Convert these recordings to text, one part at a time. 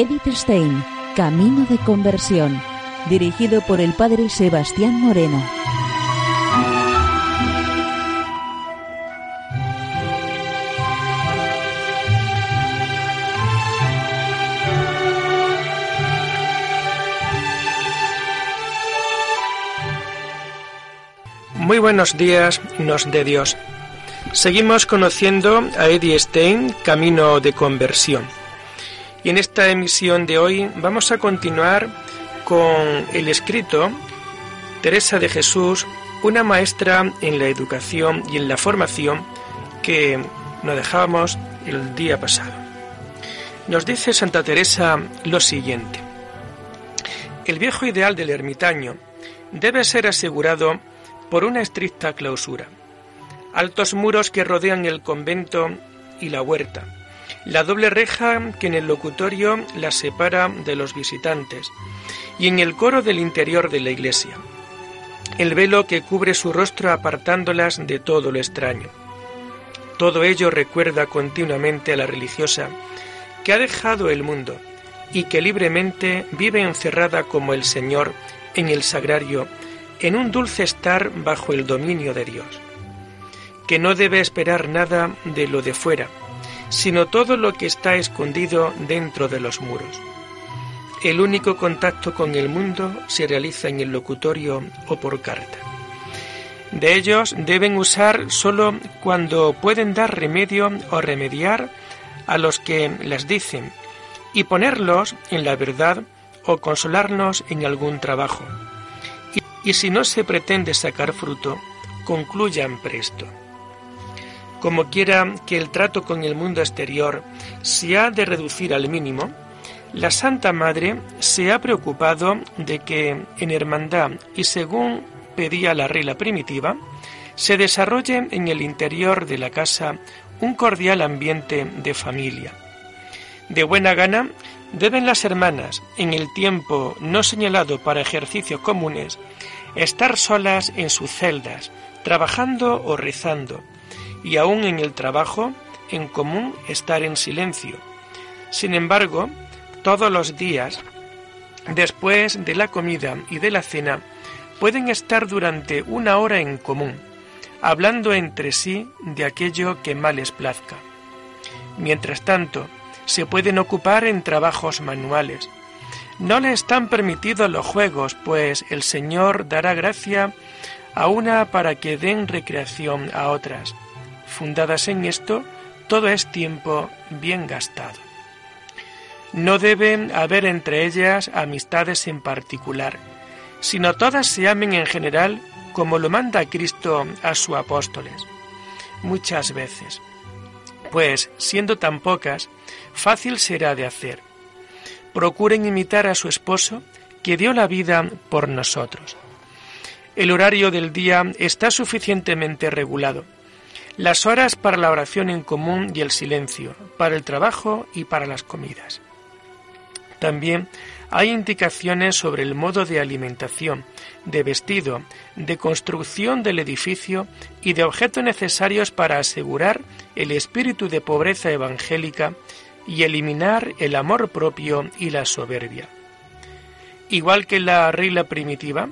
Edith Stein, Camino de Conversión, dirigido por el Padre Sebastián Moreno. Muy buenos días, nos de Dios. Seguimos conociendo a Eddie Stein, Camino de Conversión. Y en esta emisión de hoy vamos a continuar con el escrito Teresa de Jesús, una maestra en la educación y en la formación que nos dejábamos el día pasado. Nos dice Santa Teresa lo siguiente. El viejo ideal del ermitaño debe ser asegurado por una estricta clausura. Altos muros que rodean el convento y la huerta, la doble reja que en el locutorio la separa de los visitantes, y en el coro del interior de la iglesia, el velo que cubre su rostro apartándolas de todo lo extraño. Todo ello recuerda continuamente a la religiosa que ha dejado el mundo y que libremente vive encerrada como el Señor en el sagrario, en un dulce estar bajo el dominio de Dios, que no debe esperar nada de lo de fuera, sino todo lo que está escondido dentro de los muros. El único contacto con el mundo se realiza en el locutorio o por carta. De ellos deben usar solo cuando pueden dar remedio o remediar a los que las dicen y ponerlos en la verdad o consolarnos en algún trabajo. Y, y si no se pretende sacar fruto, concluyan presto. Como quiera que el trato con el mundo exterior se ha de reducir al mínimo, la Santa Madre se ha preocupado de que en hermandad y según pedía la regla primitiva, se desarrolle en el interior de la casa un cordial ambiente de familia. De buena gana deben las hermanas, en el tiempo no señalado para ejercicios comunes, estar solas en sus celdas, trabajando o rezando, y aún en el trabajo, en común estar en silencio. Sin embargo, todos los días, después de la comida y de la cena, pueden estar durante una hora en común, hablando entre sí de aquello que más les plazca. Mientras tanto, se pueden ocupar en trabajos manuales. No les están permitidos los juegos, pues el Señor dará gracia a una para que den recreación a otras. Fundadas en esto, todo es tiempo bien gastado. No debe haber entre ellas amistades en particular, sino todas se amen en general como lo manda Cristo a sus apóstoles. Muchas veces, pues siendo tan pocas, fácil será de hacer. Procuren imitar a su esposo, que dio la vida por nosotros. El horario del día está suficientemente regulado. Las horas para la oración en común y el silencio, para el trabajo y para las comidas. También hay indicaciones sobre el modo de alimentación, de vestido, de construcción del edificio y de objetos necesarios para asegurar el espíritu de pobreza evangélica y eliminar el amor propio y la soberbia. Igual que la regla primitiva,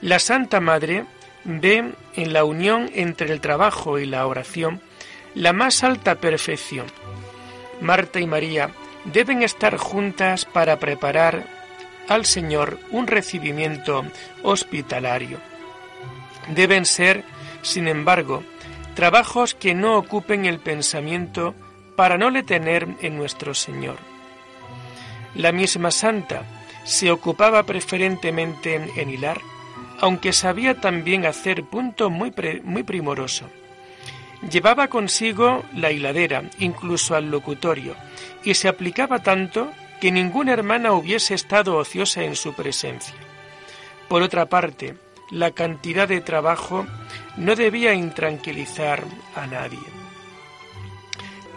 la Santa Madre ve en la unión entre el trabajo y la oración la más alta perfección. Marta y María deben estar juntas para preparar al Señor un recibimiento hospitalario. Deben ser, sin embargo, trabajos que no ocupen el pensamiento para no le tener en nuestro Señor. La misma santa se ocupaba preferentemente en hilar, aunque sabía también hacer punto muy, muy primoroso. Llevaba consigo la hiladera, incluso al locutorio, y se aplicaba tanto que ninguna hermana hubiese estado ociosa en su presencia. Por otra parte, la cantidad de trabajo no debía intranquilizar a nadie.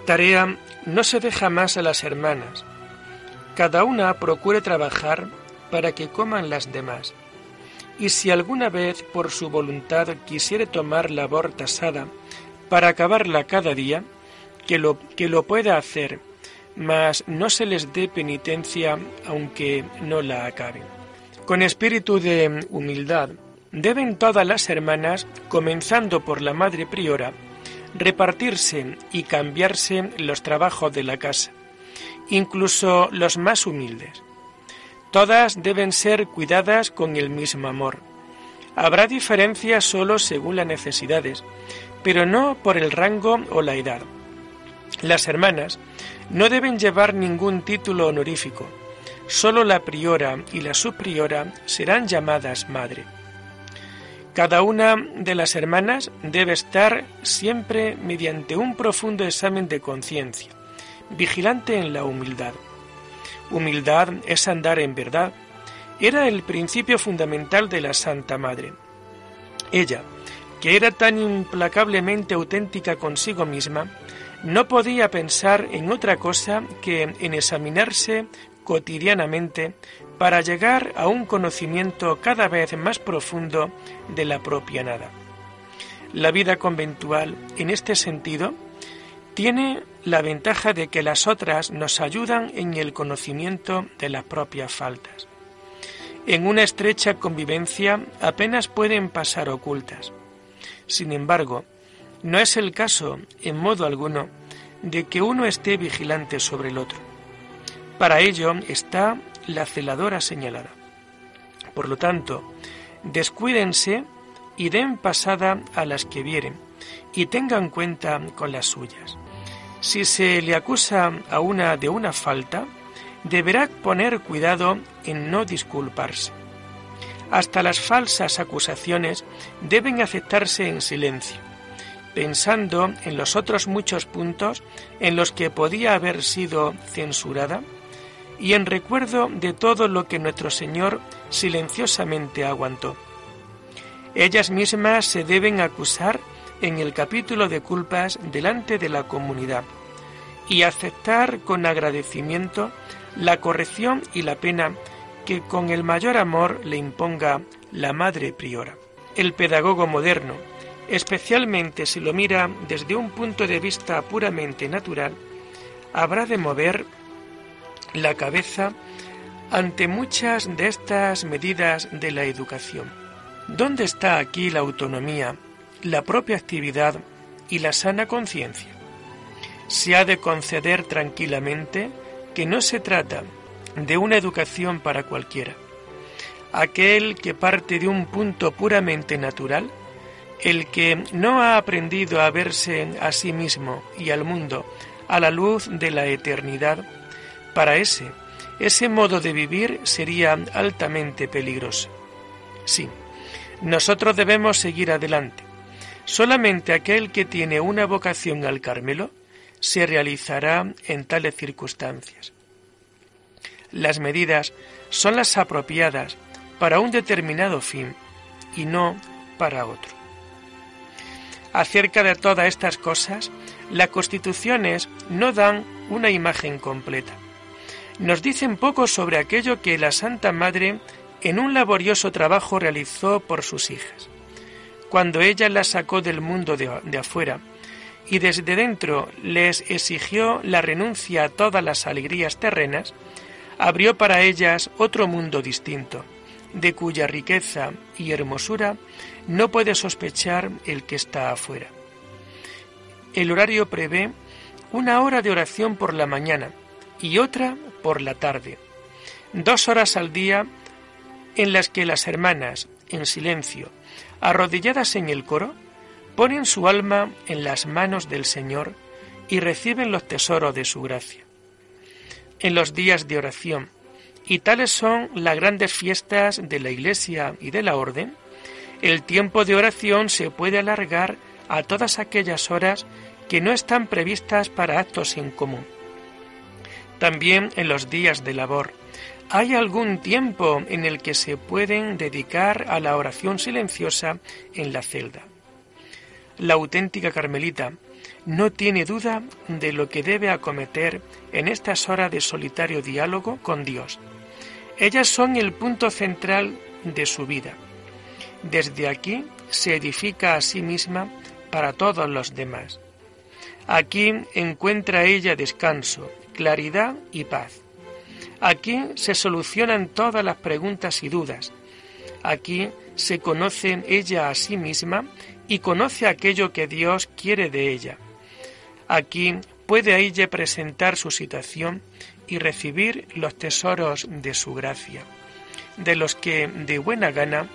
Tarea no se deja más a las hermanas. Cada una procure trabajar para que coman las demás. Y si alguna vez por su voluntad quisiere tomar labor tasada para acabarla cada día, que lo, que lo pueda hacer mas no se les dé penitencia aunque no la acaben. Con espíritu de humildad deben todas las hermanas, comenzando por la madre priora, repartirse y cambiarse los trabajos de la casa, incluso los más humildes. Todas deben ser cuidadas con el mismo amor. Habrá diferencias solo según las necesidades, pero no por el rango o la edad. Las hermanas no deben llevar ningún título honorífico. Solo la priora y la subpriora serán llamadas madre. Cada una de las hermanas debe estar siempre mediante un profundo examen de conciencia, vigilante en la humildad. Humildad es andar en verdad. Era el principio fundamental de la Santa Madre. Ella, que era tan implacablemente auténtica consigo misma, no podía pensar en otra cosa que en examinarse cotidianamente para llegar a un conocimiento cada vez más profundo de la propia nada. La vida conventual, en este sentido, tiene la ventaja de que las otras nos ayudan en el conocimiento de las propias faltas. En una estrecha convivencia apenas pueden pasar ocultas. Sin embargo, no es el caso, en modo alguno, de que uno esté vigilante sobre el otro. Para ello está la celadora señalada. Por lo tanto, descuídense y den pasada a las que vieren, y tengan cuenta con las suyas. Si se le acusa a una de una falta, deberá poner cuidado en no disculparse. Hasta las falsas acusaciones deben aceptarse en silencio, pensando en los otros muchos puntos en los que podía haber sido censurada y en recuerdo de todo lo que nuestro Señor silenciosamente aguantó. Ellas mismas se deben acusar en el capítulo de culpas delante de la comunidad y aceptar con agradecimiento la corrección y la pena que con el mayor amor le imponga la Madre Priora. El pedagogo moderno, especialmente si lo mira desde un punto de vista puramente natural, habrá de mover la cabeza ante muchas de estas medidas de la educación. ¿Dónde está aquí la autonomía, la propia actividad y la sana conciencia? Se ha de conceder tranquilamente que no se trata de una educación para cualquiera. Aquel que parte de un punto puramente natural, el que no ha aprendido a verse a sí mismo y al mundo a la luz de la eternidad, para ese, ese modo de vivir sería altamente peligroso. Sí, nosotros debemos seguir adelante. Solamente aquel que tiene una vocación al Carmelo se realizará en tales circunstancias. Las medidas son las apropiadas para un determinado fin y no para otro. Acerca de todas estas cosas, las constituciones no dan una imagen completa nos dicen poco sobre aquello que la Santa Madre en un laborioso trabajo realizó por sus hijas. Cuando ella las sacó del mundo de, afuera y desde dentro les exigió la renuncia a todas las alegrías terrenas, abrió para ellas otro mundo distinto, de cuya riqueza y hermosura no puede sospechar el que está afuera. El horario prevé una hora de oración por la mañana y otra por la tarde, dos horas al día en las que las hermanas, en silencio, arrodilladas en el coro, ponen su alma en las manos del Señor y reciben los tesoros de su gracia. En los días de oración, y tales son las grandes fiestas de la Iglesia y de la Orden, el tiempo de oración se puede alargar a todas aquellas horas que no están previstas para actos en común también en los días de labor. ¿Hay algún tiempo en el que se pueden dedicar a la oración silenciosa en la celda? La auténtica Carmelita no tiene duda de lo que debe acometer en estas horas de solitario diálogo con Dios. Ellas son el punto central de su vida. Desde aquí se edifica a sí misma para todos los demás. Aquí encuentra ella descanso, claridad y paz. Aquí se solucionan todas las preguntas y dudas. Aquí se conoce ella a sí misma y conoce aquello que Dios quiere de ella. Aquí puede a ella presentar su situación y recibir los tesoros de su gracia, de los que de buena gana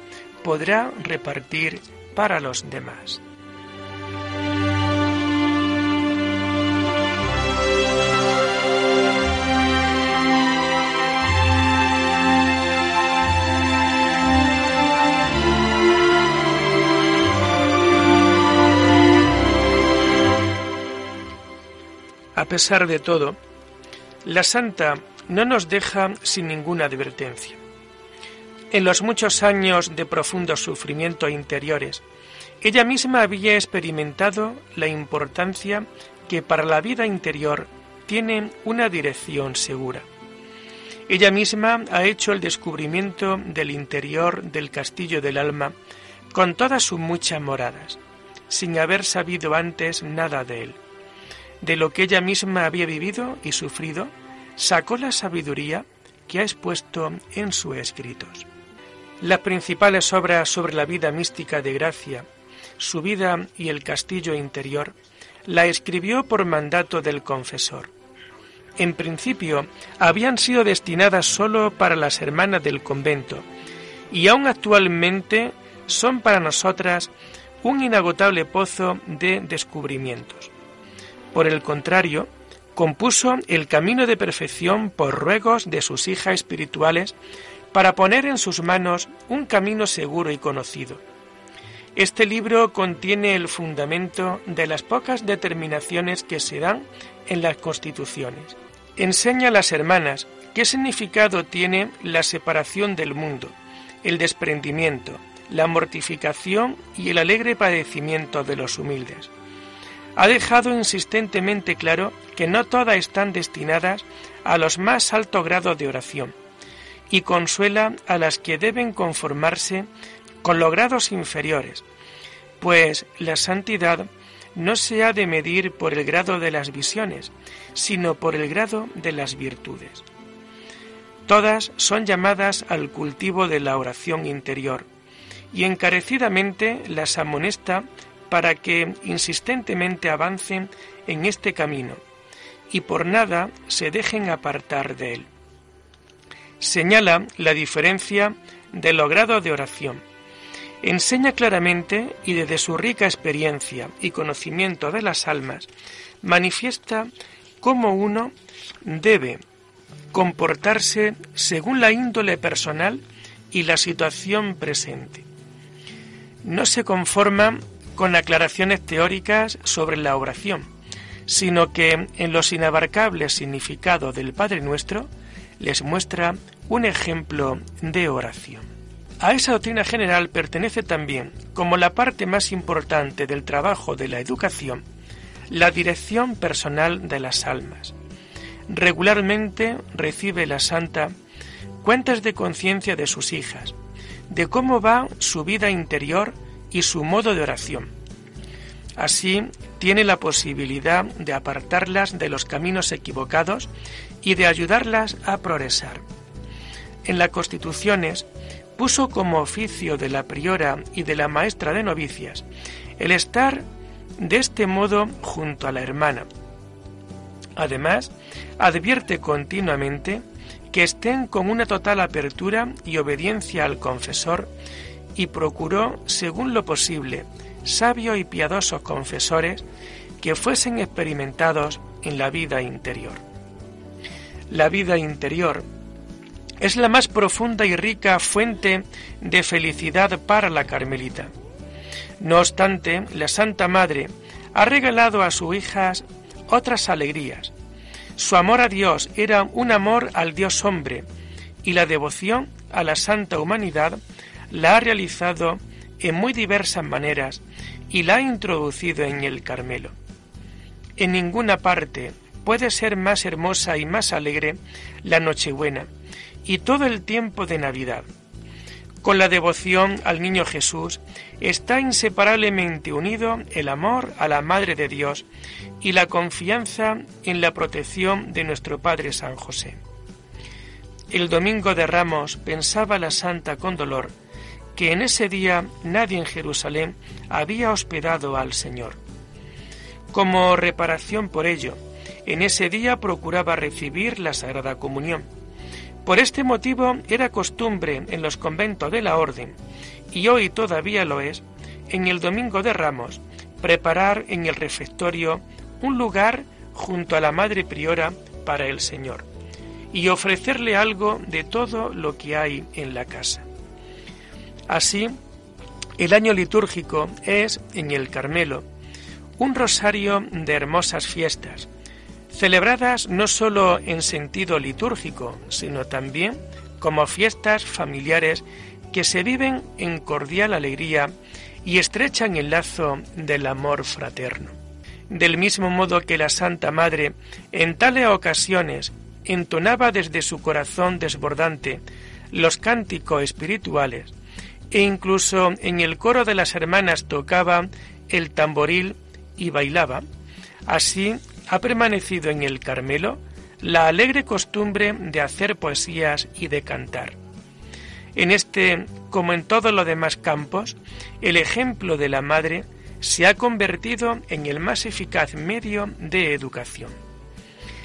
podrá repartir para los demás. Pesar de todo, la santa no nos deja sin ninguna advertencia. En los muchos años de profundo sufrimiento interiores, ella misma había experimentado la importancia que para la vida interior tiene una dirección segura. Ella misma ha hecho el descubrimiento del interior del castillo del alma con todas sus muchas moradas, sin haber sabido antes nada de él de lo que ella misma había vivido y sufrido, sacó la sabiduría que ha expuesto en sus escritos. Las principales obras sobre la vida mística de Gracia, su vida y el castillo interior, la escribió por mandato del confesor. En principio habían sido destinadas solo para las hermanas del convento y aún actualmente son para nosotras un inagotable pozo de descubrimientos. Por el contrario, compuso el camino de perfección por ruegos de sus hijas espirituales para poner en sus manos un camino seguro y conocido. Este libro contiene el fundamento de las pocas determinaciones que se dan en las constituciones. Enseña a las hermanas qué significado tiene la separación del mundo, el desprendimiento, la mortificación y el alegre padecimiento de los humildes ha dejado insistentemente claro que no todas están destinadas a los más altos grados de oración, y consuela a las que deben conformarse con los grados inferiores, pues la santidad no se ha de medir por el grado de las visiones, sino por el grado de las virtudes. Todas son llamadas al cultivo de la oración interior, y encarecidamente las amonesta para que insistentemente avancen en este camino y por nada se dejen apartar de él. Señala la diferencia de los grados de oración. Enseña claramente y desde su rica experiencia y conocimiento de las almas, manifiesta cómo uno debe comportarse según la índole personal y la situación presente. No se conforma con aclaraciones teóricas sobre la oración, sino que en los inabarcables significados del Padre Nuestro les muestra un ejemplo de oración. A esa doctrina general pertenece también, como la parte más importante del trabajo de la educación, la dirección personal de las almas. Regularmente recibe la santa cuentas de conciencia de sus hijas, de cómo va su vida interior y su modo de oración. Así tiene la posibilidad de apartarlas de los caminos equivocados y de ayudarlas a progresar. En las constituciones puso como oficio de la priora y de la maestra de novicias el estar de este modo junto a la hermana. Además, advierte continuamente que estén con una total apertura y obediencia al confesor y procuró, según lo posible, sabios y piadosos confesores que fuesen experimentados en la vida interior. La vida interior es la más profunda y rica fuente de felicidad para la Carmelita. No obstante, la Santa Madre ha regalado a sus hijas otras alegrías. Su amor a Dios era un amor al Dios hombre y la devoción a la santa humanidad la ha realizado en muy diversas maneras y la ha introducido en el Carmelo. En ninguna parte puede ser más hermosa y más alegre la Nochebuena y todo el tiempo de Navidad. Con la devoción al niño Jesús está inseparablemente unido el amor a la Madre de Dios y la confianza en la protección de nuestro Padre San José. El domingo de Ramos pensaba la santa con dolor que en ese día nadie en Jerusalén había hospedado al Señor. Como reparación por ello, en ese día procuraba recibir la Sagrada Comunión. Por este motivo era costumbre en los conventos de la Orden, y hoy todavía lo es, en el Domingo de Ramos, preparar en el refectorio un lugar junto a la Madre Priora para el Señor, y ofrecerle algo de todo lo que hay en la casa. Así, el año litúrgico es, en el Carmelo, un rosario de hermosas fiestas, celebradas no sólo en sentido litúrgico, sino también como fiestas familiares que se viven en cordial alegría y estrechan el lazo del amor fraterno. Del mismo modo que la Santa Madre en tales ocasiones entonaba desde su corazón desbordante los cánticos espirituales e incluso en el coro de las hermanas tocaba el tamboril y bailaba, así ha permanecido en el Carmelo la alegre costumbre de hacer poesías y de cantar. En este, como en todos los demás campos, el ejemplo de la madre se ha convertido en el más eficaz medio de educación.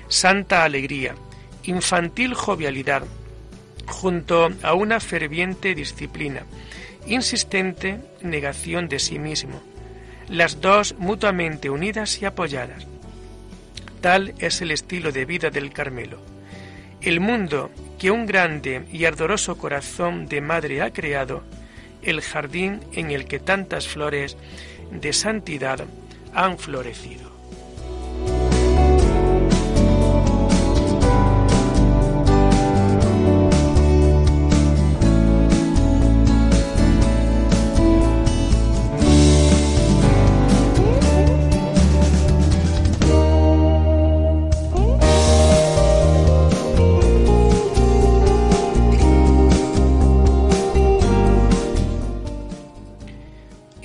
Santa alegría, infantil jovialidad, junto a una ferviente disciplina, insistente negación de sí mismo, las dos mutuamente unidas y apoyadas. Tal es el estilo de vida del Carmelo. El mundo que un grande y ardoroso corazón de madre ha creado, el jardín en el que tantas flores de santidad han florecido.